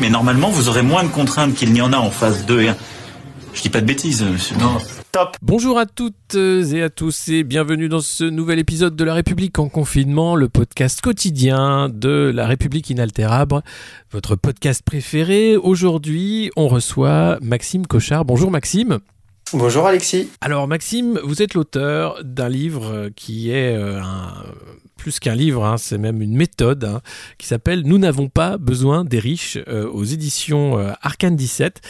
Mais normalement, vous aurez moins de contraintes qu'il n'y en a en phase 2 et 1. Je dis pas de bêtises, monsieur. Non. Top. Bonjour à toutes et à tous et bienvenue dans ce nouvel épisode de La République en confinement, le podcast quotidien de La République inaltérable, votre podcast préféré. Aujourd'hui, on reçoit Maxime Cochard. Bonjour Maxime. Bonjour Alexis. Alors Maxime, vous êtes l'auteur d'un livre qui est euh, un plus qu'un livre, hein, c'est même une méthode hein, qui s'appelle Nous n'avons pas besoin des riches euh, aux éditions euh, Arcane 17.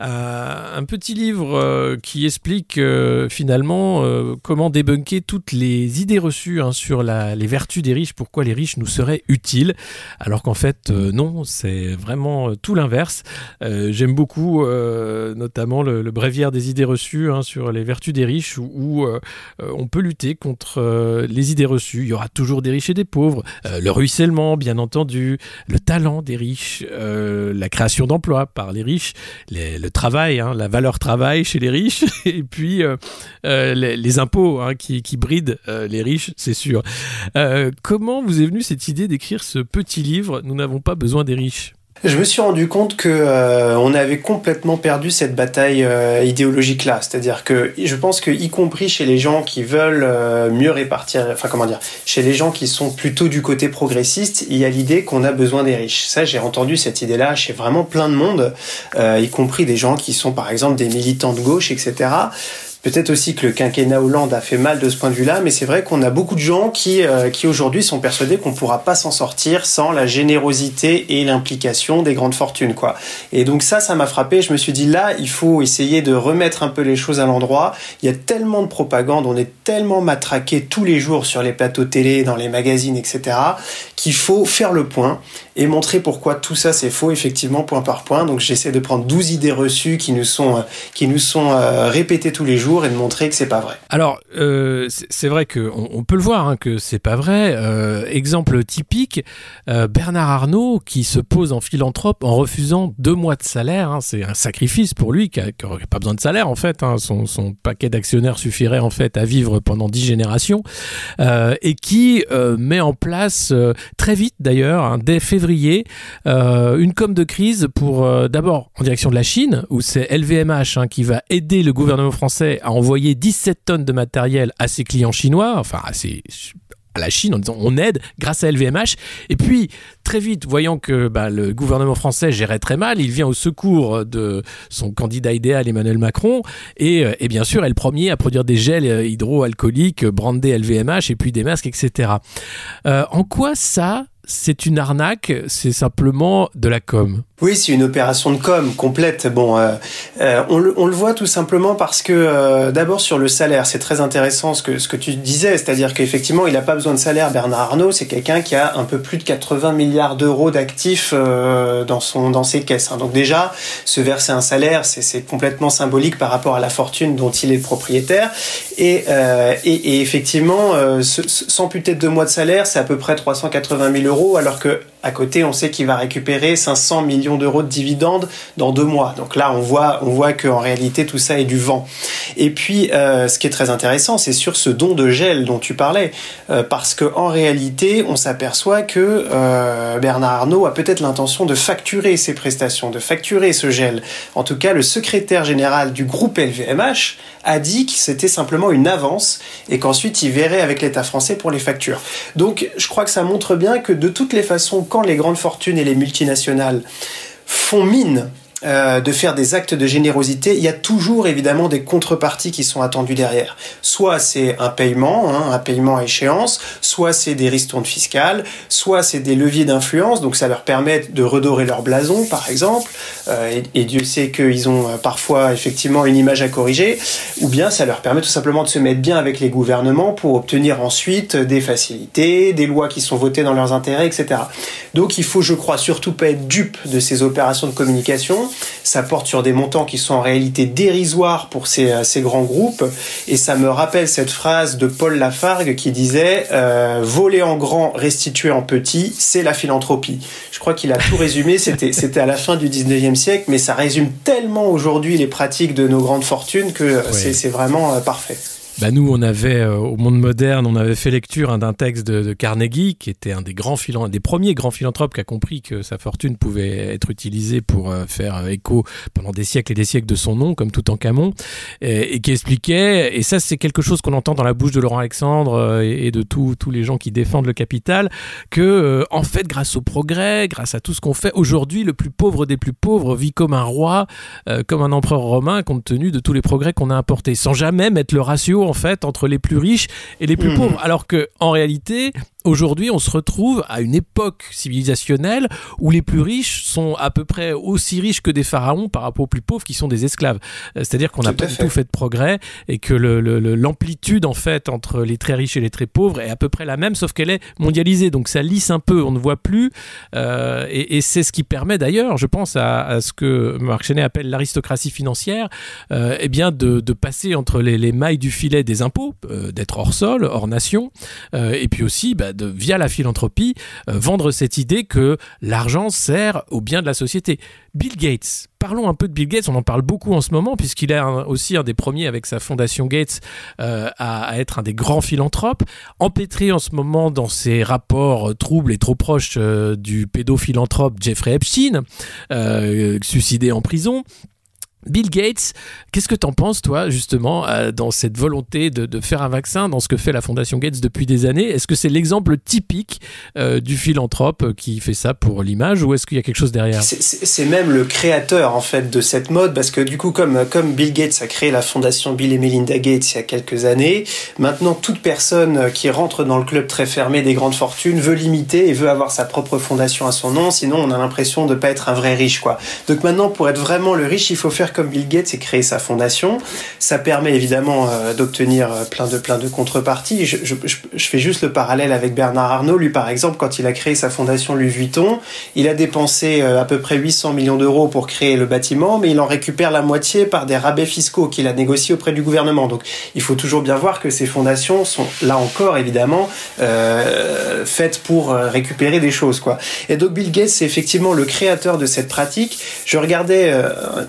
Euh, un petit livre qui explique finalement comment débunker toutes les idées reçues hein, sur les vertus des riches, pourquoi les riches nous seraient utiles, alors qu'en fait non, c'est vraiment tout l'inverse. J'aime beaucoup notamment le, bréviaire des idées reçues sur les vertus des riches où on peut lutter contre les idées reçues. Il y aura toujours des riches et des pauvres, euh, le ruissellement, bien entendu, le talent des riches, euh, la création d'emplois par les riches, le travail, hein, la valeur travail chez les riches, et puis euh, les, impôts hein, qui, qui, brident les riches, c'est sûr. comment vous est venue cette idée d'écrire ce petit livre Nous n'avons pas besoin des riches? Je me suis rendu compte que euh, on avait complètement perdu cette bataille euh, idéologique là. C'est-à-dire que je pense que y compris chez les gens qui veulent euh, mieux répartir, enfin comment dire, chez les gens qui sont plutôt du côté progressiste, il y a l'idée qu'on a besoin des riches. Ça, j'ai entendu cette idée-là chez vraiment plein de monde, y compris des gens qui sont par exemple des militants de gauche, etc. Peut-être aussi que le quinquennat Hollande a fait mal de ce point de vue-là, mais c'est vrai qu'on a beaucoup de gens qui, euh, qui aujourd'hui sont persuadés qu'on ne pourra pas s'en sortir sans la générosité et l'implication des grandes fortunes, quoi. Et donc ça, ça m'a frappé. Je me suis dit là, il faut essayer de remettre un peu les choses à l'endroit. Il y a tellement de propagande, on est tellement matraqué tous les jours sur les plateaux télé, dans les magazines, etc., qu'il faut faire le point et montrer pourquoi tout ça c'est faux, effectivement, point par point. Donc j'essaie de prendre 12 idées reçues qui nous sont, euh, qui nous sont euh, répétées tous les jours et de montrer que c'est pas vrai. Alors, euh, c'est vrai qu'on on peut le voir hein, que c'est pas vrai. Exemple typique, Bernard Arnault qui se pose en philanthrope en refusant deux mois de salaire. Hein, c'est un sacrifice pour lui qui n'aurait pas besoin de salaire en fait. Hein. son, son, paquet d'actionnaires suffirait en fait à vivre pendant dix générations et qui met en place très vite d'ailleurs, hein, dès février, une com de crise pour d'abord en direction de la Chine où c'est LVMH qui va aider le gouvernement français a envoyé 17 tonnes de matériel à ses clients chinois, enfin à, à la Chine en disant on aide grâce à LVMH. Et puis très vite, voyant que bah, le gouvernement français gérait très mal, il vient au secours de son candidat idéal Emmanuel Macron et, euh, bien sûr est le premier à produire des gels euh, hydroalcooliques brandés LVMH et puis des masques, etc. Euh, en quoi ça c'est une arnaque, c'est simplement de la com. Oui, c'est une opération de com complète. Bon, euh, euh, on, le, voit tout simplement parce que euh, d'abord sur le salaire, c'est très intéressant ce que ce que tu disais, c'est-à-dire qu'effectivement, il n'a pas besoin de salaire. Bernard Arnault, c'est quelqu'un qui a un peu plus de 80 milliards d'euros d'actifs dans dans ses caisses. Hein. Donc déjà, se verser un salaire, c'est complètement symbolique par rapport à la fortune dont il est propriétaire. Et, et, effectivement, sans peut-être deux mois de salaire, c'est à peu près 380 000 euros, alors que à côté, on sait qu'il va récupérer 500 millions d'euros de dividendes dans deux mois. Donc là, on voit, on voit qu'en réalité, tout ça est du vent. Et puis, euh, ce qui est très intéressant, c'est sur ce don de gel dont tu parlais, euh, parce que en réalité, on s'aperçoit que euh, Bernard Arnault a peut-être l'intention de facturer ses prestations, de facturer ce gel. En tout cas, le secrétaire général du groupe LVMH a dit que c'était simplement une avance et qu'ensuite il verrait avec l'État français pour les factures. Donc, je crois que ça montre bien que de toutes les façons quand les grandes fortunes et les multinationales font mine euh, de faire des actes de générosité, il y a toujours évidemment des contreparties qui sont attendues derrière. Soit c'est un paiement, hein, un paiement à échéance, soit c'est des ristournes fiscales, soit c'est des leviers d'influence, donc ça leur permet de redorer leur blason par exemple, euh, et, Dieu sait qu'ils ont euh, parfois effectivement une image à corriger, ou bien ça leur permet tout simplement de se mettre bien avec les gouvernements pour obtenir ensuite des facilités, des lois qui sont votées dans leurs intérêts, etc. Donc il faut, je crois, surtout pas être dupe de ces opérations de communication ça porte sur des montants qui sont en réalité dérisoires pour ces, euh, ces grands groupes. Et ça me rappelle cette phrase de Paul Lafargue qui disait euh, Voler en grand, restituer en petit, c'est la philanthropie. Je crois qu'il a tout résumé. C'était, c'était à la fin du 19e siècle, mais ça résume tellement aujourd'hui les pratiques de nos grandes fortunes que euh, c'est, c'est vraiment parfait. Bah nous, on avait euh, au monde moderne, on avait fait lecture hein, d'un texte de, Carnegie, qui était un des grands des premiers grands philanthropes qui a compris que sa fortune pouvait être utilisée pour euh, faire euh, écho pendant des siècles et des siècles de son nom, comme tout en Camon, et, qui expliquait, et ça c'est quelque chose qu'on entend dans la bouche de Laurent Alexandre et, de tous les gens qui défendent le capital, que en fait, grâce au progrès, grâce à tout ce qu'on fait aujourd'hui, le plus pauvre des plus pauvres vit comme un roi, comme un empereur romain, compte tenu de tous les progrès qu'on a apportés, sans jamais mettre le ratio en fait entre les plus riches et les plus mmh. pauvres. Alors que en réalité, Aujourd'hui, on se retrouve à une époque civilisationnelle où les plus riches sont à peu près aussi riches que des pharaons par rapport aux plus pauvres qui sont des esclaves. Euh, c'est-à-dire qu'on n'a pas du tout fait de progrès et que l'amplitude en fait entre les très riches et les très pauvres est à peu près la même, sauf qu'elle est mondialisée. Donc ça lisse un peu, on ne voit plus. Euh, et, c'est ce qui permet d'ailleurs, je pense, à, ce que Marc Chenet appelle l'aristocratie financière, euh, eh bien de, passer entre les, mailles du filet des impôts, d'être hors sol, hors nation, et puis aussi bah, via la philanthropie, euh, vendre cette idée que l'argent sert au bien de la société. Bill Gates, parlons un peu de Bill Gates, on en parle beaucoup en ce moment, puisqu'il est aussi un des premiers avec sa fondation Gates euh, à, être un des grands philanthropes, empêtré en ce moment dans ses rapports troubles et trop proches euh, du pédophilanthrope Jeffrey Epstein, suicidé en prison. Bill Gates, qu'est-ce que tu en penses, toi, justement, euh, dans cette volonté de, faire un vaccin, dans ce que fait la Fondation Gates depuis des années? Est-ce que c'est l'exemple typique euh, du philanthrope qui fait ça pour l'image ou est-ce qu'il y a quelque chose derrière? C'est même le créateur, en fait, de cette mode parce que, du coup, comme, comme Bill Gates a créé la Fondation Bill et Melinda Gates il y a quelques années, maintenant, toute personne qui rentre dans le club très fermé des grandes fortunes veut l'imiter et veut avoir sa propre fondation à son nom, sinon on a l'impression de ne pas être un vrai riche, quoi. Donc maintenant, pour être vraiment le riche, il faut faire comme Bill Gates et créer sa fondation. Ça permet évidemment euh, d'obtenir euh, plein de plein de contreparties. Je, fais juste le parallèle avec Bernard Arnault. Lui, par exemple, quand il a créé sa fondation Louis Vuitton, il a dépensé euh, à peu près 800 millions d'euros pour créer le bâtiment, mais il en récupère la moitié par des rabais fiscaux qu'il a négociés auprès du gouvernement. Donc, il faut toujours bien voir que ces fondations sont là encore évidemment faites pour récupérer des choses, quoi. Et donc, Bill Gates, c'est effectivement le créateur de cette pratique. Je regardais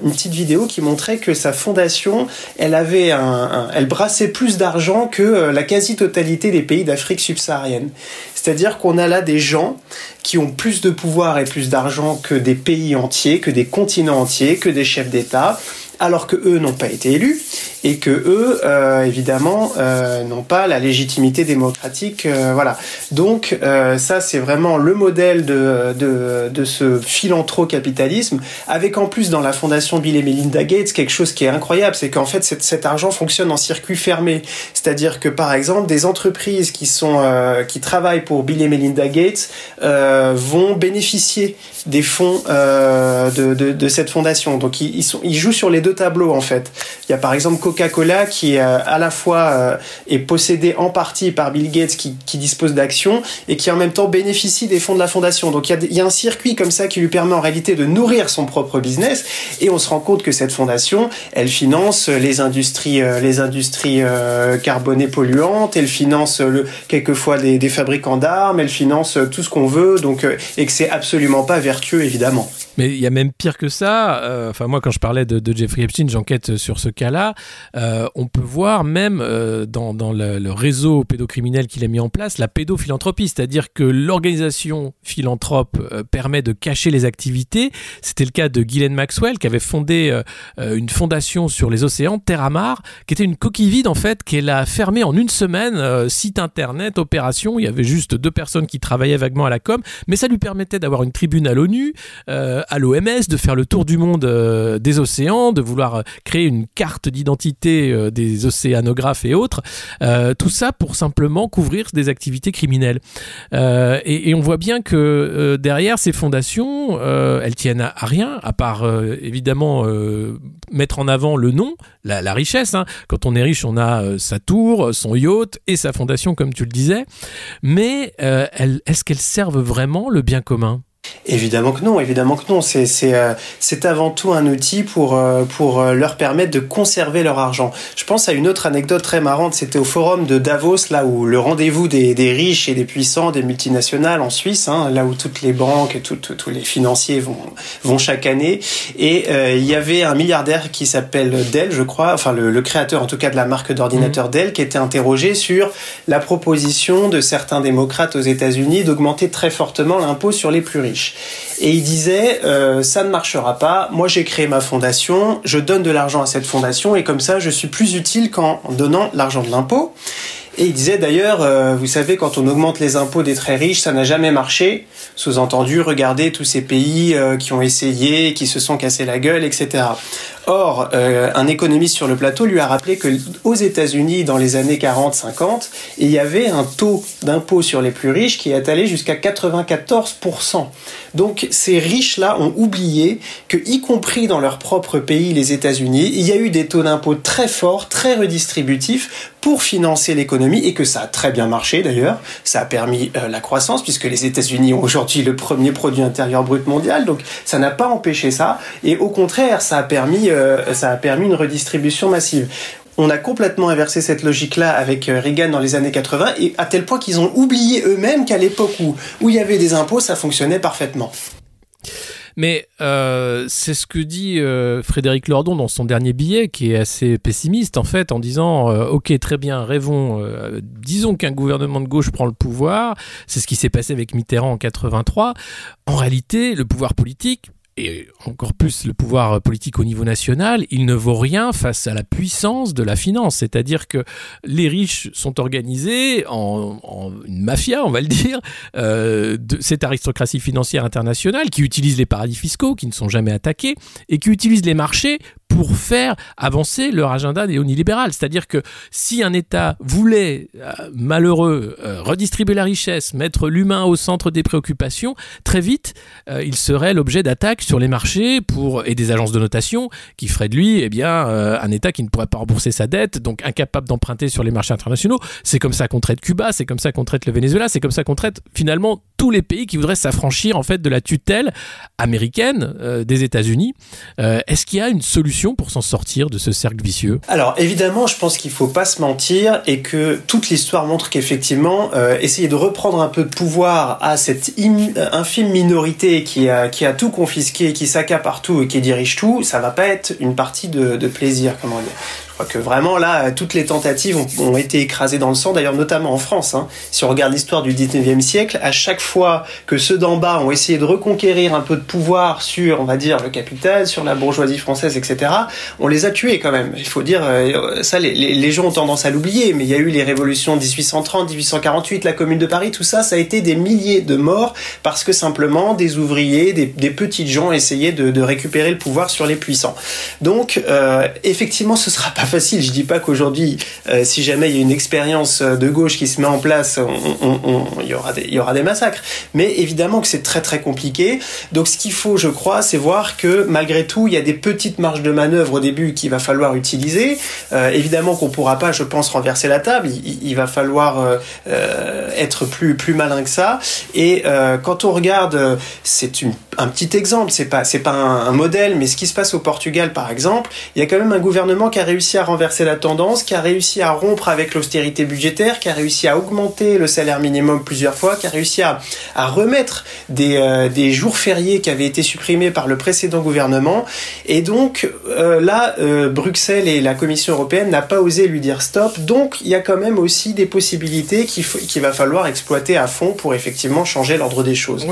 une petite vidéo qui montrait que sa fondation, elle avait un, elle brassait plus d'argent que euh, la quasi-totalité des pays d'Afrique subsaharienne. C'est-à-dire qu'on a là des gens qui ont plus de pouvoir et plus d'argent que des pays entiers, que des continents entiers, que des chefs d'État, alors que eux n'ont pas été élus et que eux, euh, évidemment, euh, n'ont pas la légitimité démocratique. Euh, voilà. Donc ça, c'est vraiment le modèle de, de, de ce philanthro-capitalisme, avec en plus dans la fondation Bill et Melinda Gates quelque chose qui est incroyable, c'est qu'en fait cet, cet, argent fonctionne en circuit fermé. C'est-à-dire que par exemple, des entreprises qui sont qui travaillent pour Bill et Melinda Gates vont bénéficier des fonds de, de, cette fondation. Donc ils, ils jouent sur les deux tableaux en fait. Il y a par exemple Coca-Cola qui euh, à la fois euh, est possédé en partie par Bill Gates qui, dispose d'actions et qui en même temps bénéficie des fonds de la fondation. Donc il y, a, un circuit comme ça qui lui permet en réalité de nourrir son propre business et on se rend compte que cette fondation, elle finance les industries, euh, les industries carbonées polluantes, elle finance quelquefois des, des fabricants d'armes, elle finance tout ce qu'on veut, donc et que c'est absolument pas vertueux évidemment. Mais il y a même pire que ça. Enfin moi quand je parlais de, Jeffrey Epstein, j'enquête sur ce cas-là. Euh, on peut voir même euh, dans, le, réseau pédocriminel qu'il a mis en place la pédophilanthropie, c'est-à-dire que l'organisation philanthrope euh, permet de cacher les activités. C'était le cas de Ghislaine Maxwell qui avait fondé une fondation sur les océans, Terramar, qui était une coquille vide en fait, qu'elle a fermée en une semaine, site internet, opération. Il y avait juste deux personnes qui travaillaient vaguement à la com, mais ça lui permettait d'avoir une tribune à l'ONU, à l'OMS de faire le tour du monde des océans, de vouloir créer une carte d'identité des océanographes et autres. tout ça pour simplement couvrir des activités criminelles. Et, et, on voit bien que derrière ces fondations, elles tiennent à, rien, à part évidemment mettre en avant le nom, la, richesse. Hein. Quand on est riche, on a sa tour, son yacht et sa fondation, comme tu le disais. Mais est-ce qu'elles servent vraiment le bien commun? Évidemment que non, évidemment que non. C'est c'est euh, c'est avant tout un outil pour euh, pour euh, leur permettre de conserver leur argent. Je pense à une autre anecdote très marrante. C'était au forum de Davos, là où le rendez-vous des, des riches et des puissants, des multinationales en Suisse, hein, là où toutes les banques et tous les financiers vont vont chaque année. Et il y avait un milliardaire qui s'appelle Dell, je crois, enfin le, le, créateur en tout cas de la marque d'ordinateur mmh. Dell, qui était interrogé sur la proposition de certains démocrates aux États-Unis d'augmenter très fortement l'impôt sur les plus riches. Et il disait, euh, ça ne marchera pas, moi j'ai créé ma fondation, je donne de l'argent à cette fondation et comme ça je suis plus utile qu'en donnant l'argent de l'impôt. Et il disait d'ailleurs, euh, vous savez, quand on augmente les impôts des très riches, ça n'a jamais marché. Sous-entendu, regardez tous ces pays euh, qui ont essayé, qui se sont cassés la gueule, etc. Or, euh, un économiste sur le plateau lui a rappelé que aux États-Unis, dans les années 40-50, il y avait un taux d'impôt sur les plus riches qui est allé jusqu'à 94%. Donc, ces riches-là ont oublié que, y compris dans leur propre pays, les États-Unis, il y a eu des taux d'impôt très forts, très redistributifs pour financer l'économie et que ça a très bien marché d'ailleurs. Ça a permis euh, la croissance puisque les États-Unis ont aujourd'hui le premier produit intérieur brut mondial. Donc, ça n'a pas empêché ça. Et au contraire, ça a permis euh, ça a permis une redistribution massive. On a complètement inversé cette logique-là avec euh, Reagan dans les années 80, et à tel point qu'ils ont oublié eux-mêmes qu'à l'époque où, où il y avait des impôts, ça fonctionnait parfaitement. Mais euh, c'est ce que dit Frédéric Lordon dans son dernier billet, qui est assez pessimiste en fait, en disant Ok, très bien, rêvons, disons qu'un gouvernement de gauche prend le pouvoir, c'est ce qui s'est passé avec Mitterrand en 83. En réalité, le pouvoir politique, et encore plus le pouvoir politique au niveau national, il ne vaut rien face à la puissance de la finance. C'est-à-dire que les riches sont organisés en, une mafia, on va le dire, euh, de cette aristocratie financière internationale qui utilise les paradis fiscaux, qui ne sont jamais attaqués, et qui utilise les marchés pour faire avancer leur agenda néolibéral. C'est-à-dire que si un État voulait, euh, malheureux, euh, redistribuer la richesse, mettre l'humain au centre des préoccupations, très vite, euh, il serait l'objet d'attaques sur les marchés pour, et des agences de notation qui feraient de lui eh bien, un État qui ne pourrait pas rembourser sa dette, donc incapable d'emprunter sur les marchés internationaux. C'est comme ça qu'on traite Cuba, c'est comme ça qu'on traite le Venezuela, c'est comme ça qu'on traite finalement tous les pays qui voudraient s'affranchir en fait de la tutelle américaine des États-Unis. Est-ce qu'il y a une solution pour s'en sortir de ce cercle vicieux? Alors évidemment, je pense qu'il faut pas se mentir et que toute l'histoire montre qu'effectivement, euh, essayer de reprendre un peu de pouvoir à cette euh, infime minorité qui a, tout confisqué, qui s'accapare tout et qui dirige tout, ça va pas être une partie de, de plaisir, comment dire. Crois que vraiment là, toutes les tentatives ont, été écrasées dans le sang, d'ailleurs notamment en France. Hein. Si on regarde l'histoire du 19e siècle, à chaque fois que ceux d'en bas ont essayé de reconquérir un peu de pouvoir sur, on va dire, le capital, sur la bourgeoisie française, etc., on les a tués quand même. Il faut dire, euh, ça, les, les, gens ont tendance à l'oublier, mais il y a eu les révolutions 1830, 1848, la Commune de Paris, tout ça, ça a été des milliers de morts parce que simplement des ouvriers, des, des petites gens essayaient de, de, récupérer le pouvoir sur les puissants. Donc, euh, effectivement, ce sera pas facile. Je dis pas qu'aujourd'hui, euh, si jamais il y a une expérience euh, de gauche qui se met en place, il, y aura des, massacres. Mais évidemment que c'est très très compliqué. Donc ce qu'il faut, je crois, c'est voir que malgré tout, il y a des petites marges de manœuvre au début qu'il va falloir utiliser. Euh, évidemment qu'on pourra pas, je pense, renverser la table. Il, va falloir être plus plus malin que ça. Et quand on regarde, c'est un petit exemple. C'est pas pas un, un modèle, mais ce qui se passe au Portugal, par exemple, il y a quand même un gouvernement qui a réussi à renverser la tendance, qui a réussi à rompre avec l'austérité budgétaire, qui a réussi à augmenter le salaire minimum plusieurs fois, qui a réussi à, à remettre des, euh, des, jours fériés qui avaient été supprimés par le précédent gouvernement. Et donc euh, là, euh, Bruxelles et la Commission européenne n'a pas osé lui dire stop. Donc il y a quand même aussi des possibilités qu'il va falloir exploiter à fond pour effectivement changer l'ordre des choses.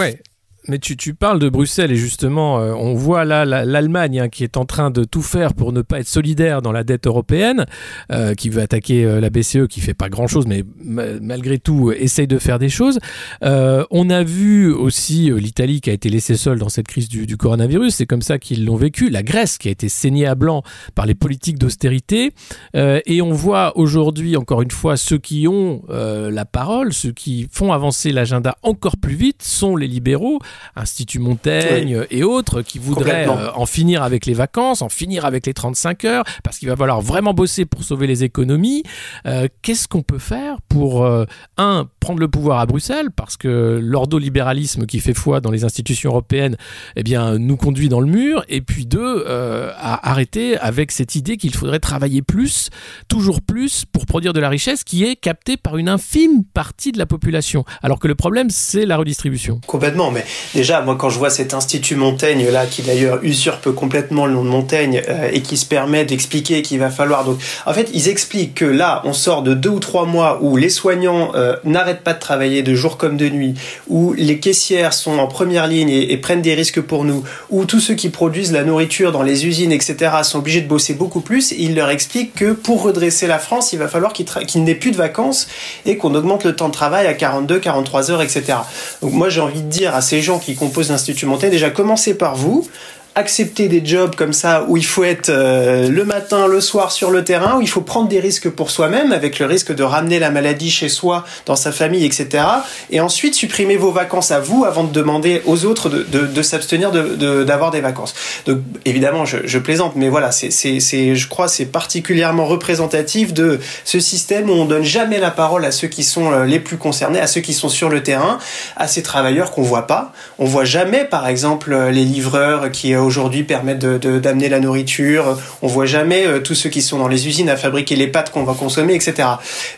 Mais tu, tu, parles de Bruxelles et justement, euh, on voit là l'Allemagne hein, qui est en train de tout faire pour ne pas être solidaire dans la dette européenne, euh, qui veut attaquer euh, la BCE, qui fait pas grand-chose, mais malgré tout essaye de faire des choses. on a vu aussi l'Italie qui a été laissée seule dans cette crise du, du coronavirus, c'est comme ça qu'ils l'ont vécu. La Grèce qui a été saignée à blanc par les politiques d'austérité. et on voit aujourd'hui, encore une fois, ceux qui ont la parole, ceux qui font avancer l'agenda encore plus vite sont les libéraux Institut Montaigne et autres qui voudraient euh, en finir avec les vacances, en finir avec les 35 heures, parce qu'il va falloir vraiment bosser pour sauver les économies. Euh, qu'est-ce qu'on peut faire pour, euh, un, prendre le pouvoir à Bruxelles, parce que l'ordolibéralisme qui fait foi dans les institutions européennes eh bien, nous conduit dans le mur, et puis deux, à arrêter avec cette idée qu'il faudrait travailler plus, toujours plus, pour produire de la richesse qui est captée par une infime partie de la population. Alors que le problème, c'est la redistribution. Complètement, mais déjà, moi, quand je vois cet institut Montaigne là, qui d'ailleurs usurpe complètement le nom de Montaigne euh, et qui se permet d'expliquer qu'il va falloir donc, en fait, ils expliquent que là, on sort de deux ou trois mois où les soignants euh, n'arrêtent pas de travailler de jour comme de nuit, où les caissières sont en première ligne et, prennent des risques pour nous, où tous ceux qui produisent la nourriture dans les usines, etc., sont obligés de bosser beaucoup plus. ils leur expliquent que pour redresser la France, il va falloir qu'il qu n'ait plus de vacances et qu'on augmente le temps de travail à 42, 43 heures, etc. Donc moi, j'ai envie de dire à ces qui composent l'Institut Montaigne, déjà commencez par vous, accepter des jobs comme ça où il faut être euh, le matin, le soir sur le terrain, où il faut prendre des risques pour soi-même, avec le risque de ramener la maladie chez soi, dans sa famille, etc. Et ensuite supprimer vos vacances à vous avant de demander aux autres de, de, de s'abstenir d'avoir de, des vacances. Donc évidemment, je, plaisante, mais voilà, c'est, je crois, c'est particulièrement représentatif de ce système où on donne jamais la parole à ceux qui sont euh, les plus concernés, à ceux qui sont sur le terrain, à ces travailleurs qu'on voit pas. On voit jamais, par exemple, les livreurs qui aujourd'hui permettent d'amener la nourriture. On voit jamais euh, tous ceux qui sont dans les usines à fabriquer les pâtes qu'on va consommer, etc.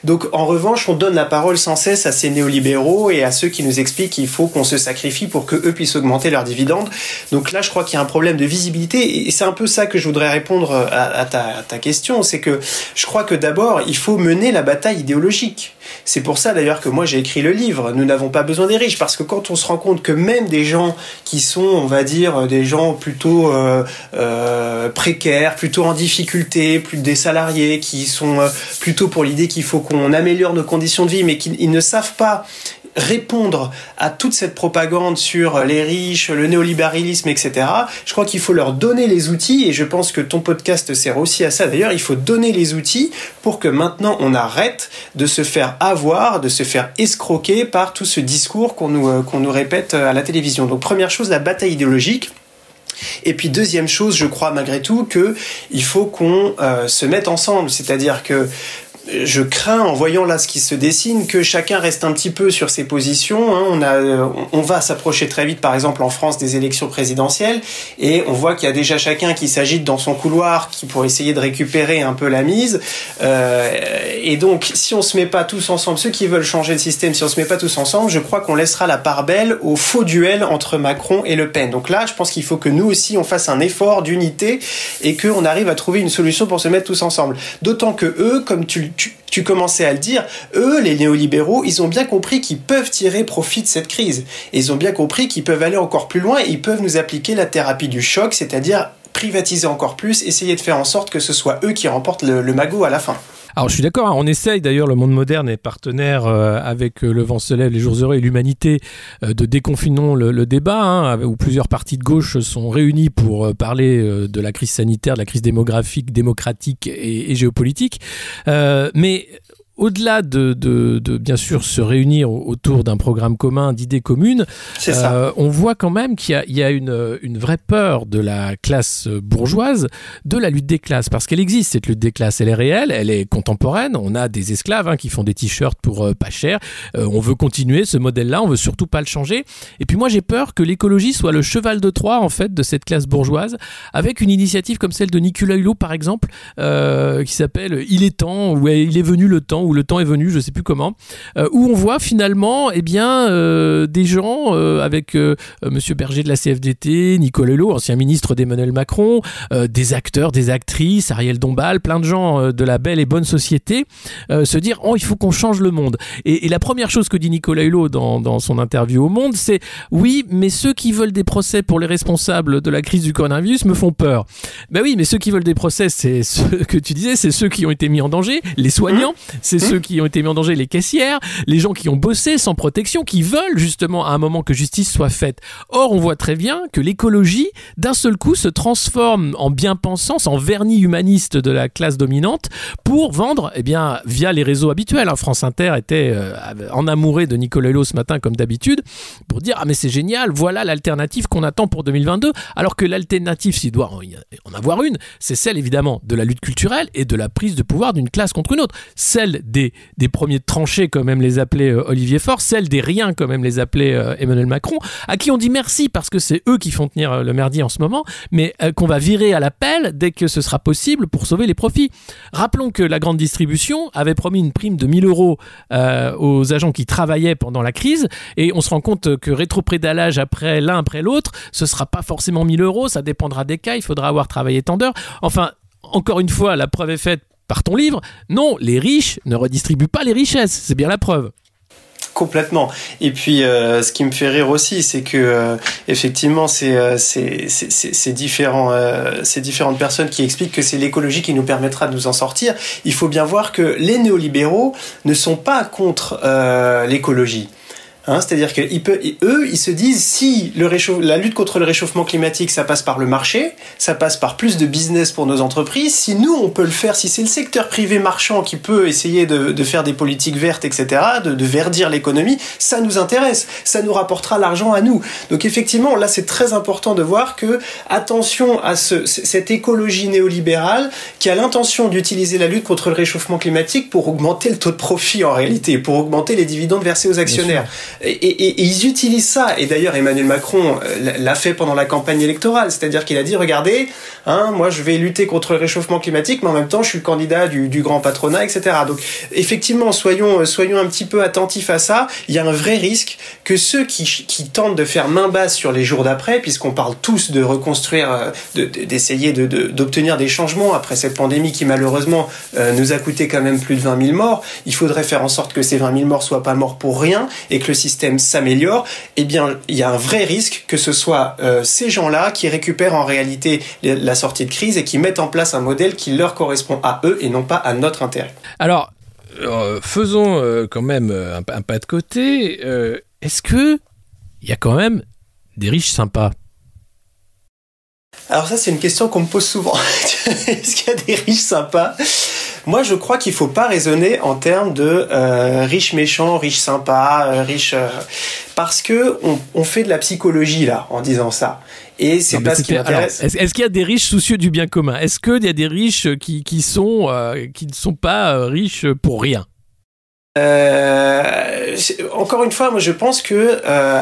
Donc en revanche, on donne la parole sans cesse à ces néolibéraux et à ceux qui nous expliquent qu'il faut qu'on se sacrifie pour que eux puissent augmenter leurs dividendes. Donc là, je crois qu'il y a un problème de visibilité et c'est un peu ça que je voudrais répondre à, ta, à ta question, c'est que je crois que d'abord, il faut mener la bataille idéologique. C'est pour ça d'ailleurs que moi j'ai écrit le livre. Nous n'avons pas besoin des riches parce que quand on se rend compte que même des gens qui sont, on va dire, des gens plutôt euh, euh, précaires, plutôt en difficulté, plus des salariés qui sont euh, plutôt pour l'idée qu'il faut qu'on améliore nos conditions de vie, mais qui ne savent pas répondre à toute cette propagande sur les riches, le néolibéralisme, etc., je crois qu'il faut leur donner les outils, et je pense que ton podcast sert aussi à ça d'ailleurs, il faut donner les outils pour que maintenant on arrête de se faire avoir, de se faire escroquer par tout ce discours qu'on nous, qu'on nous répète à la télévision. Donc première chose, la bataille idéologique. Et puis deuxième chose, je crois malgré tout que il faut qu'on euh, se mette ensemble, c'est-à-dire que je crains en voyant là ce qui se dessine que chacun reste un petit peu sur ses positions. Hein. On, a, on va s'approcher très vite, par exemple en France, des élections présidentielles, et on voit qu'il y a déjà chacun qui s'agite dans son couloir, qui pour essayer de récupérer un peu la mise. Euh, et donc, si on se met pas tous ensemble, ceux qui veulent changer le système, si on se met pas tous ensemble, je crois qu'on laissera la part belle au faux duel entre Macron et Le Pen. Donc là, je pense qu'il faut que nous aussi on fasse un effort d'unité et qu'on arrive à trouver une solution pour se mettre tous ensemble. D'autant que eux, comme tu tu, commençais à le dire, eux, les néolibéraux, ils ont bien compris qu'ils peuvent tirer profit de cette crise. Ils ont bien compris qu'ils peuvent aller encore plus loin et ils peuvent nous appliquer la thérapie du choc, c'est-à-dire privatiser encore plus, essayer de faire en sorte que ce soit eux qui remportent le, magot à la fin. Alors je suis d'accord, hein, on essaye d'ailleurs, le monde moderne est partenaire euh, avec euh, Le Vent se lève, Les Jours Heureux et l'Humanité euh, de Déconfinons le, débat, hein, où plusieurs partis de gauche sont réunis pour parler de la crise sanitaire, de la crise démographique, démocratique et, et géopolitique. mais au-delà de, de, bien sûr se réunir autour d'un programme commun, d'idées communes, euh, on voit quand même qu'il y, y a, une, une, vraie peur de la classe bourgeoise de la lutte des classes, parce qu'elle existe cette lutte des classes, elle est réelle, elle est contemporaine. On a des esclaves hein, qui font des t-shirts pour euh, pas cher. Euh, on veut continuer ce modèle-là, on veut surtout pas le changer. Et puis moi j'ai peur que l'écologie soit le cheval de Troie en fait de cette classe bourgeoise, avec une initiative comme celle de Nicolas Hulot par exemple, qui s'appelle Il est temps, où il est venu le temps ou le temps est venu, je sais plus comment, où on voit finalement, eh bien, des gens avec Monsieur Berger de la CFDT, Nicolas Hulot, ancien ministre d'Emmanuel Macron, des acteurs, des actrices, Ariel Dombal, plein de gens de la belle et bonne société, se dire oh il faut qu'on change le monde. Et, la première chose que dit Nicolas Hulot dans, dans son interview au Monde, c'est oui, mais ceux qui veulent des procès pour les responsables de la crise du coronavirus me font peur. Ben oui, mais ceux qui veulent des procès, c'est ceux que tu disais, c'est ceux qui ont été mis en danger, les soignants, c'est ceux qui ont été mis en danger, les caissières, les gens qui ont bossé sans protection, qui veulent justement à un moment que justice soit faite. Or, on voit très bien que l'écologie, d'un seul coup, se transforme en bien-pensance, en vernis humaniste de la classe dominante pour vendre, eh bien, via les réseaux habituels. Hein. France Inter était euh, en amouré de Nicolas Hulot ce matin, comme d'habitude, pour dire ah mais c'est génial, voilà l'alternative qu'on attend pour 2022. Alors que l'alternative, s'il doit en avoir une, c'est celle évidemment de la lutte culturelle et de la prise de pouvoir d'une classe contre une autre. Celle des, des premiers tranchés, comme même les appelait euh, Olivier Faure, celle des riens, comme même les appelait euh, Emmanuel Macron, à qui on dit merci parce que c'est eux qui font tenir euh, le merdier en ce moment, mais qu'on va virer à l'appel dès que ce sera possible pour sauver les profits. Rappelons que la grande distribution avait promis une prime de 1000 euros aux agents qui travaillaient pendant la crise, et on se rend compte que rétroprédalage après l'un après l'autre, ce sera pas forcément 1000 euros, ça dépendra des cas, il faudra avoir travaillé tant. Enfin, encore une fois, la preuve est faite par ton livre. Non, les riches ne redistribuent pas les richesses, c'est bien la preuve. Complètement. Et puis, euh, ce qui me fait rire aussi, c'est que euh, effectivement, c'est euh, ces différentes personnes qui expliquent que c'est l'écologie qui nous permettra de nous en sortir. Il faut bien voir que les néolibéraux ne sont pas contre l'écologie. Hein, C'est-à-dire qu'eux, ils se disent si le la lutte contre le réchauffement climatique, ça passe par le marché, ça passe par plus de business pour nos entreprises. Si nous, on peut le faire, si c'est le secteur privé marchand qui peut essayer de, de faire des politiques vertes, etc., de, de verdir l'économie, ça nous intéresse, ça nous rapportera l'argent à nous. Donc effectivement, là, c'est très important de voir que attention à ce, cette écologie néolibérale qui a l'intention d'utiliser la lutte contre le réchauffement climatique pour augmenter le taux de profit en réalité, pour augmenter les dividendes versés aux actionnaires. Et, ils utilisent ça. Et d'ailleurs, Emmanuel Macron euh, l'a fait pendant la campagne électorale. C'est-à-dire qu'il a dit, regardez, hein, moi je vais lutter contre le réchauffement climatique, mais en même temps, je suis le candidat du, grand patronat, etc. Donc, effectivement, soyons, euh, soyons un petit peu attentifs à ça. Il y a un vrai risque que ceux qui, tentent de faire main basse sur les jours d'après, puisqu'on parle tous de reconstruire, euh, d'essayer de, d'obtenir des changements après cette pandémie qui malheureusement nous a coûté quand même plus de 20 000 morts, il faudrait faire en sorte que ces 20 000 morts soient pas morts pour rien et que le système s'améliore, eh bien, il y a un vrai risque que ce soit euh, ces gens-là qui récupèrent en réalité la sortie de crise et qui mettent en place un modèle qui leur correspond à eux et non pas à notre intérêt. Alors, euh, faisons euh, quand même un, un, pas de côté. Est-ce que il y a quand même des riches sympas? Alors ça, c'est une question qu'on me pose souvent. Est-ce qu'il y a des riches sympas? Moi, je crois qu'il faut pas raisonner en termes de euh, riches méchants, riches sympas, euh, riches, euh, parce que on, fait de la psychologie là en disant ça. Et c'est pas ce qui m'intéresse. Est-ce qu'il y a des riches soucieux du bien commun? Est-ce qu'il y a des riches qui, qui sont qui ne sont pas riches pour rien? Euh, encore une fois, moi je pense que euh,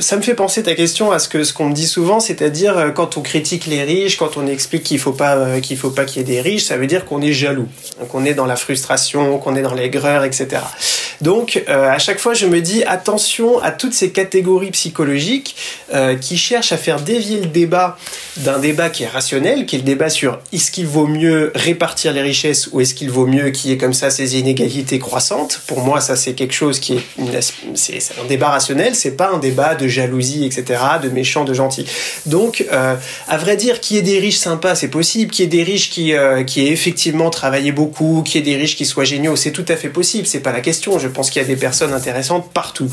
ça me fait penser ta question à ce que ce qu'on me dit souvent, c'est-à-dire euh, quand on critique les riches, quand on explique qu'il faut pas euh, qu'il faut pas qu'il y ait des riches, ça veut dire qu'on est jaloux, qu'on est dans la frustration, qu'on est dans l'aigreur, etc. Donc à chaque fois je me dis attention à toutes ces catégories psychologiques qui cherchent à faire dévier le débat d'un débat qui est rationnel, qui est le débat sur est-ce qu'il vaut mieux répartir les richesses ou est-ce qu'il vaut mieux qu'il y ait comme ça ces inégalités croissantes? Pour moi, ça c'est quelque chose qui est, un débat rationnel, c'est pas un débat de jalousie, etc., de méchant, de gentil. Donc, euh, à vrai dire, qu'il y ait des riches sympas, c'est possible. Qu'il y ait des riches qui, euh, qui aient effectivement travaillé beaucoup, qu'il y ait des riches qui soient géniaux, c'est tout à fait possible. C'est pas la question. Je pense qu'il y a des personnes intéressantes partout.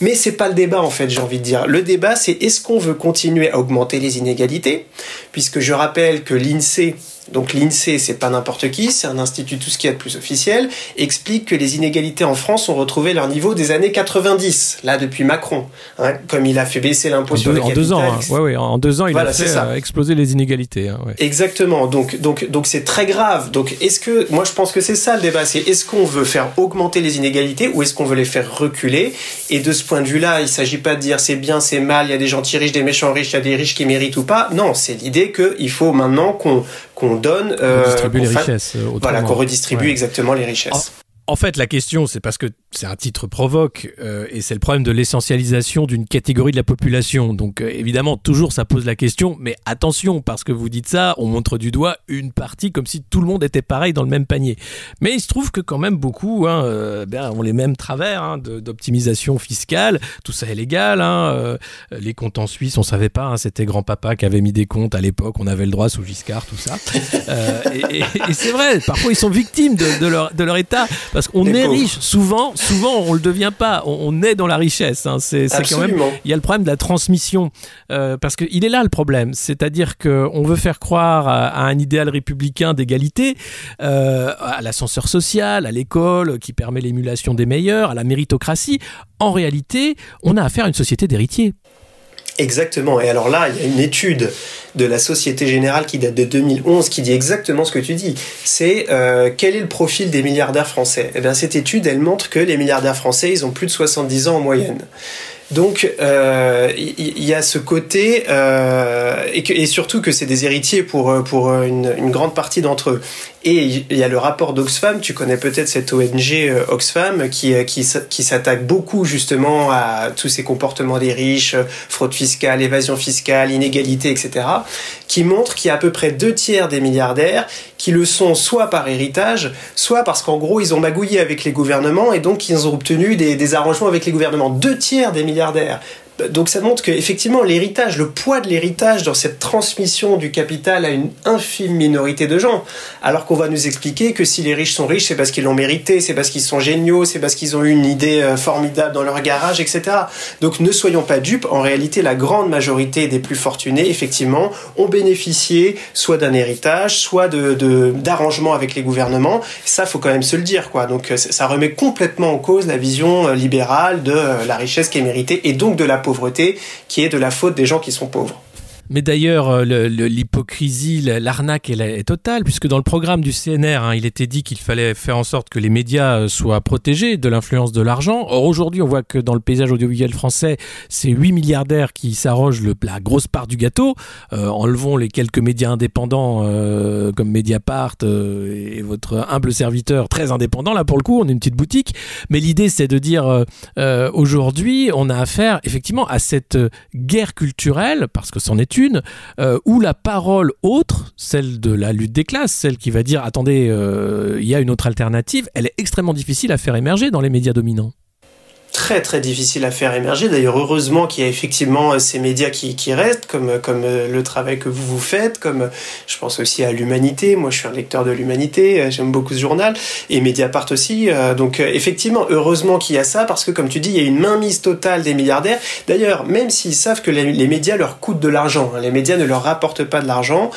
Mais c'est pas le débat en fait, j'ai envie de dire. Le débat, c'est est-ce qu'on veut continuer à augmenter les inégalités, puisque je rappelle que l'INSEE donc l'INSEE, c'est pas n'importe qui, c'est un institut tout ce qui est de plus officiel, explique que les inégalités en France ont retrouvé leur niveau des années 90, là depuis Macron, hein, comme il a fait baisser l'impôt sur le capital. En deux ans, hein. ouais, ouais, en deux ans, il a fait euh, exploser les inégalités. Hein, Exactement. Donc, donc, donc c'est très grave. Donc, est-ce que, moi, je pense que c'est ça le débat, c'est est-ce qu'on veut faire augmenter les inégalités ou est-ce qu'on veut les faire reculer? Et de ce point de vue-là, il s'agit pas de dire c'est bien, c'est mal, il y a des gentils riches, des méchants riches, il y a des riches qui méritent ou pas. Non, c'est l'idée qu'il faut maintenant qu'on qu'on donne, euh, les richesses, voilà, qu'on redistribue exactement les richesses. En fait, la question, c'est parce que c'est un titre provoque euh, et c'est le problème de l'essentialisation d'une catégorie de la population. Donc euh, évidemment, toujours ça pose la question, mais attention, parce que vous dites ça, on montre du doigt une partie comme si tout le monde était pareil dans le même panier. Mais il se trouve que quand même beaucoup hein, euh, ben, ont les mêmes travers hein, d'optimisation fiscale, tout ça est légal. Hein, les comptes en Suisse, on savait pas, hein, c'était grand-papa qui avait mis des comptes à l'époque, on avait le droit sous Giscard, tout ça. et, et, et c'est vrai, parfois ils sont victimes de, leur, de leur état. Qu'on est riche, souvent, souvent on le devient pas. On, est dans la richesse. Hein. C'est quand même. Il y a le problème de la transmission euh, parce qu'il est là le problème. C'est-à-dire qu'on veut faire croire à, un idéal républicain d'égalité, euh, à l'ascenseur social, à l'école qui permet l'émulation des meilleurs, à la méritocratie. En réalité, on a affaire à une société d'héritiers. Exactement. Et alors là, il y a une étude de la Société Générale qui date de 2011 qui dit exactement ce que tu dis. C'est euh, quel est le profil des milliardaires français? Eh bien cette étude, elle montre que les milliardaires français, ils ont plus de 70 ans en moyenne. Donc il euh, y, a ce côté euh, et, surtout que c'est des héritiers pour pour une grande partie d'entre eux. Et il y a le rapport d'Oxfam, tu connais peut-être cette ONG euh, Oxfam qui, euh, qui, qui s'attaque beaucoup justement à tous ces comportements des riches, euh, fraude fiscale, évasion fiscale, inégalité, etc., qui montre qu'il y a à peu près deux tiers des milliardaires qui le sont soit par héritage, soit parce qu'en gros ils ont magouillé avec les gouvernements et donc ils ont obtenu des, des arrangements avec les gouvernements. Deux tiers des milliardaires donc ça montre qu'effectivement l'héritage, le poids de l'héritage dans cette transmission du capital à une infime minorité de gens, alors qu'on va nous expliquer que si les riches sont riches, c'est parce qu'ils l'ont mérité, c'est parce qu'ils sont géniaux, c'est parce qu'ils ont eu une idée euh, formidable dans leur garage, etc. Donc ne soyons pas dupes, en réalité la grande majorité des plus fortunés, effectivement, ont bénéficié soit d'un héritage, soit d'arrangements avec les gouvernements. Ça, faut quand même se le dire, quoi. Donc ça remet complètement en cause la vision euh, libérale de euh, la richesse qui est méritée et donc de la pauvreté qui est de la faute des gens qui sont pauvres. Mais d'ailleurs, euh, l'hypocrisie, l'arnaque est, totale, puisque dans le programme du CNR, hein, il était dit qu'il fallait faire en sorte que les médias euh, soient protégés de l'influence de l'argent. Or, aujourd'hui, on voit que dans le paysage audiovisuel français, c'est 8 milliardaires qui s'arrogent la grosse part du gâteau. Euh, enlevons les quelques médias indépendants comme Mediapart et votre humble serviteur, très indépendant, là pour le coup, on est une petite boutique. Mais l'idée, c'est de dire, aujourd'hui, on a affaire effectivement à cette guerre culturelle, parce que c'en est une euh, où la parole autre, celle de la lutte des classes, celle qui va dire attendez, euh, il y a une autre alternative, elle est extrêmement difficile à faire émerger dans les médias dominants très très difficile à faire émerger. D'ailleurs, heureusement qu'il y a effectivement euh, ces médias qui, qui restent, comme, comme euh, le travail que vous vous faites, comme euh, je pense aussi à l'Humanité. Moi, je suis un lecteur de l'Humanité, j'aime beaucoup ce journal, et Mediapart aussi. Donc, effectivement, heureusement qu'il y a ça, parce que comme tu dis, il y a une mainmise totale des milliardaires. D'ailleurs, même s'ils savent que les, médias leur coûtent de l'argent, hein, les médias ne leur rapportent pas de l'argent.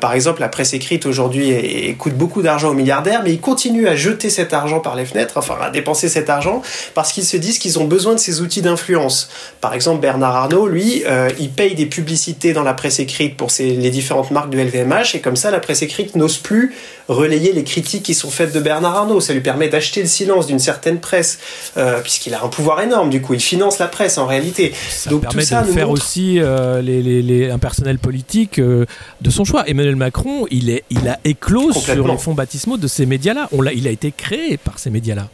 par exemple, la presse écrite aujourd'hui coûte beaucoup d'argent aux milliardaires, mais ils continuent à jeter cet argent par les fenêtres, enfin à dépenser cet argent, parce qu'ils se disent qu'ils ont besoin de ces outils d'influence. Par exemple, Bernard Arnault, lui, euh, il paye des publicités dans la presse écrite pour les différentes marques de LVMH, et comme ça, la presse écrite n'ose plus relayer les critiques qui sont faites de Bernard Arnault. Ça lui permet d'acheter le silence d'une certaine presse, euh, puisqu'il a un pouvoir énorme, du coup, il finance la presse en réalité. Ça Donc, permet tout ça de faire aussi euh, les, un personnel politique de son choix. Emmanuel Macron, il, est, il a éclos sur les fonds baptismaux de ces médias-là. Il a été créé par ces médias-là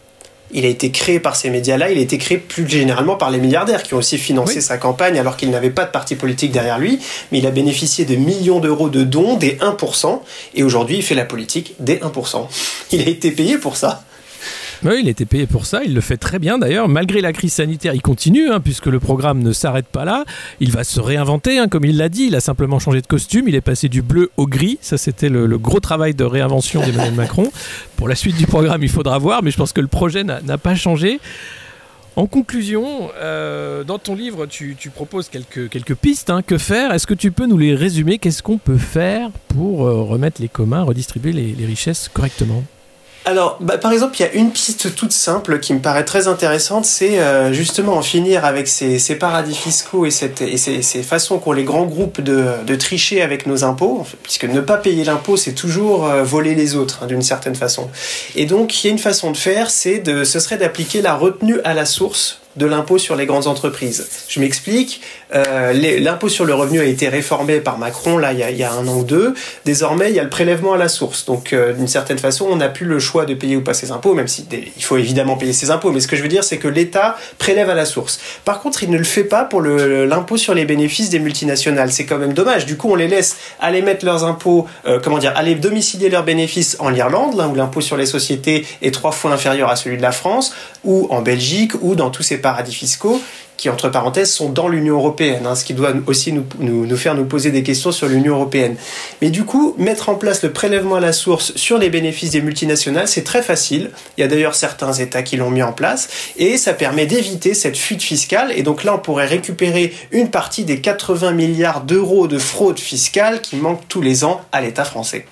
il a été créé par ces médias-là, il a été créé plus généralement par les milliardaires qui ont aussi financé sa campagne alors qu'il n'avait pas de parti politique derrière lui, mais il a bénéficié de millions d'euros de dons, des 1%, et aujourd'hui il fait la politique des 1%. Il a été payé pour ça. Oui, il a été payé pour ça, il le fait très bien d'ailleurs. Malgré la crise sanitaire, il continue, hein, puisque le programme ne s'arrête pas là. Il va se réinventer, hein, comme il l'a dit. Il a simplement changé de costume, il est passé du bleu au gris. Ça, c'était le, gros travail de réinvention d'Emmanuel Macron. Pour la suite du programme, il faudra voir, mais je pense que le projet n'a pas changé. En conclusion, euh, dans ton livre, tu, proposes quelques, quelques pistes. Hein. Que faire? Est-ce que tu peux nous les résumer? Qu'est-ce qu'on peut faire pour euh, remettre les communs, redistribuer les richesses correctement? Alors, bah, par exemple, il y a une piste toute simple qui me paraît très intéressante, c'est euh, justement en finir avec ces, paradis fiscaux et, cette, et ces, façons qu'ont les grands groupes de, tricher avec nos impôts, puisque ne pas payer l'impôt, c'est toujours euh, voler les autres, hein, d'une certaine façon. Et donc, il y a une façon de faire, c'est de, ce serait d'appliquer la retenue à la source de l'impôt sur les grandes entreprises. Je m'explique. Euh, l'impôt sur le revenu a été réformé par Macron là il y, a, un an ou deux. Désormais, il y a le prélèvement à la source. Donc, euh, d'une certaine façon, on n'a plus le choix de payer ou pas ses impôts, même si il faut évidemment payer ses impôts. Mais ce que je veux dire, c'est que l'État prélève à la source. Par contre, il ne le fait pas pour l'impôt sur les bénéfices des multinationales. C'est quand même dommage. Du coup, on les laisse aller mettre leurs impôts, euh, comment dire, aller domicilier leurs bénéfices en Irlande, là où l'impôt sur les sociétés est trois fois inférieur à celui de la France, ou en Belgique, ou dans tous ces paradis fiscaux qui, entre parenthèses, sont dans l'Union européenne, hein, ce qui doit aussi nous, nous, faire nous poser des questions sur l'Union européenne. Mais du coup, mettre en place le prélèvement à la source sur les bénéfices des multinationales, c'est très facile. Il y a d'ailleurs certains États qui l'ont mis en place, et ça permet d'éviter cette fuite fiscale. Et donc là, on pourrait récupérer une partie des 80 milliards d'euros de fraude fiscale qui manquent tous les ans à l'État français.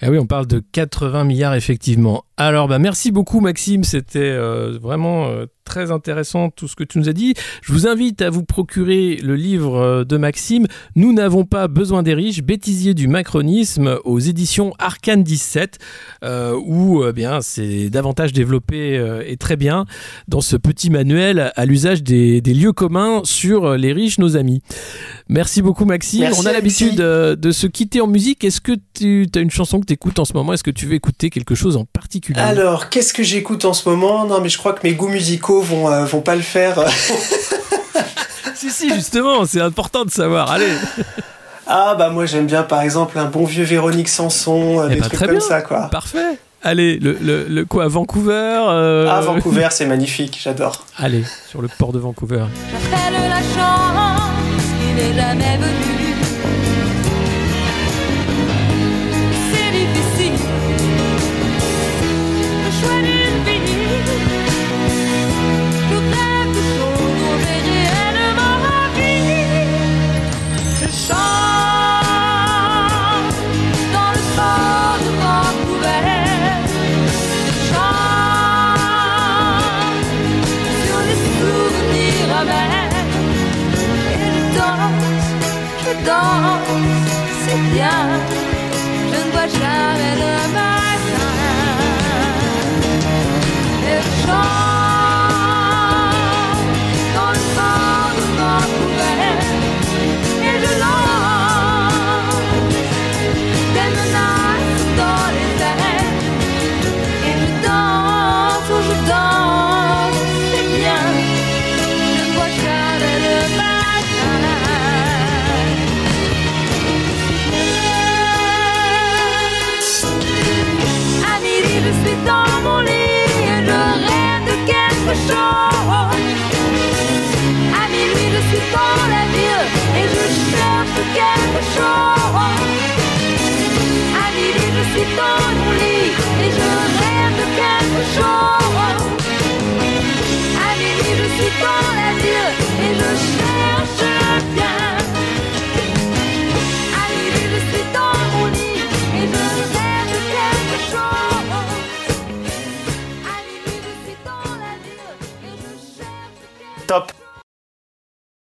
Eh oui, on parle de 80 milliards effectivement. Alors, bah, merci beaucoup Maxime, c'était euh, vraiment euh, très intéressant tout ce que tu nous as dit. Je vous invite à vous procurer le livre euh, de Maxime, Nous n'avons pas besoin des riches, bêtisier du macronisme aux éditions Arcane 17, où bien c'est davantage développé et très bien dans ce petit manuel à l'usage des, des, lieux communs sur les riches, nos amis. Merci beaucoup Maxime. Merci, On a l'habitude de, de, se quitter en musique. Est-ce que tu as une chanson que tu écoutes en ce moment? Est-ce que tu veux écouter quelque chose en particulier? Alors, qu'est-ce que j'écoute en ce moment? Non, mais je crois que mes goûts musicaux vont, euh, vont pas le faire. si, si, justement, c'est important de savoir. Allez Ah, bah moi j'aime bien par exemple un bon vieux Véronique Sanson, euh, eh des ben, trucs très comme bien. ça, quoi. Parfait Allez, le, le, le quoi, Vancouver euh... Ah, Vancouver, c'est magnifique, j'adore. Allez, sur le port de Vancouver. J'appelle la chance, il n'est jamais venu. C'est bien. Je ne vois jamais le matin. Et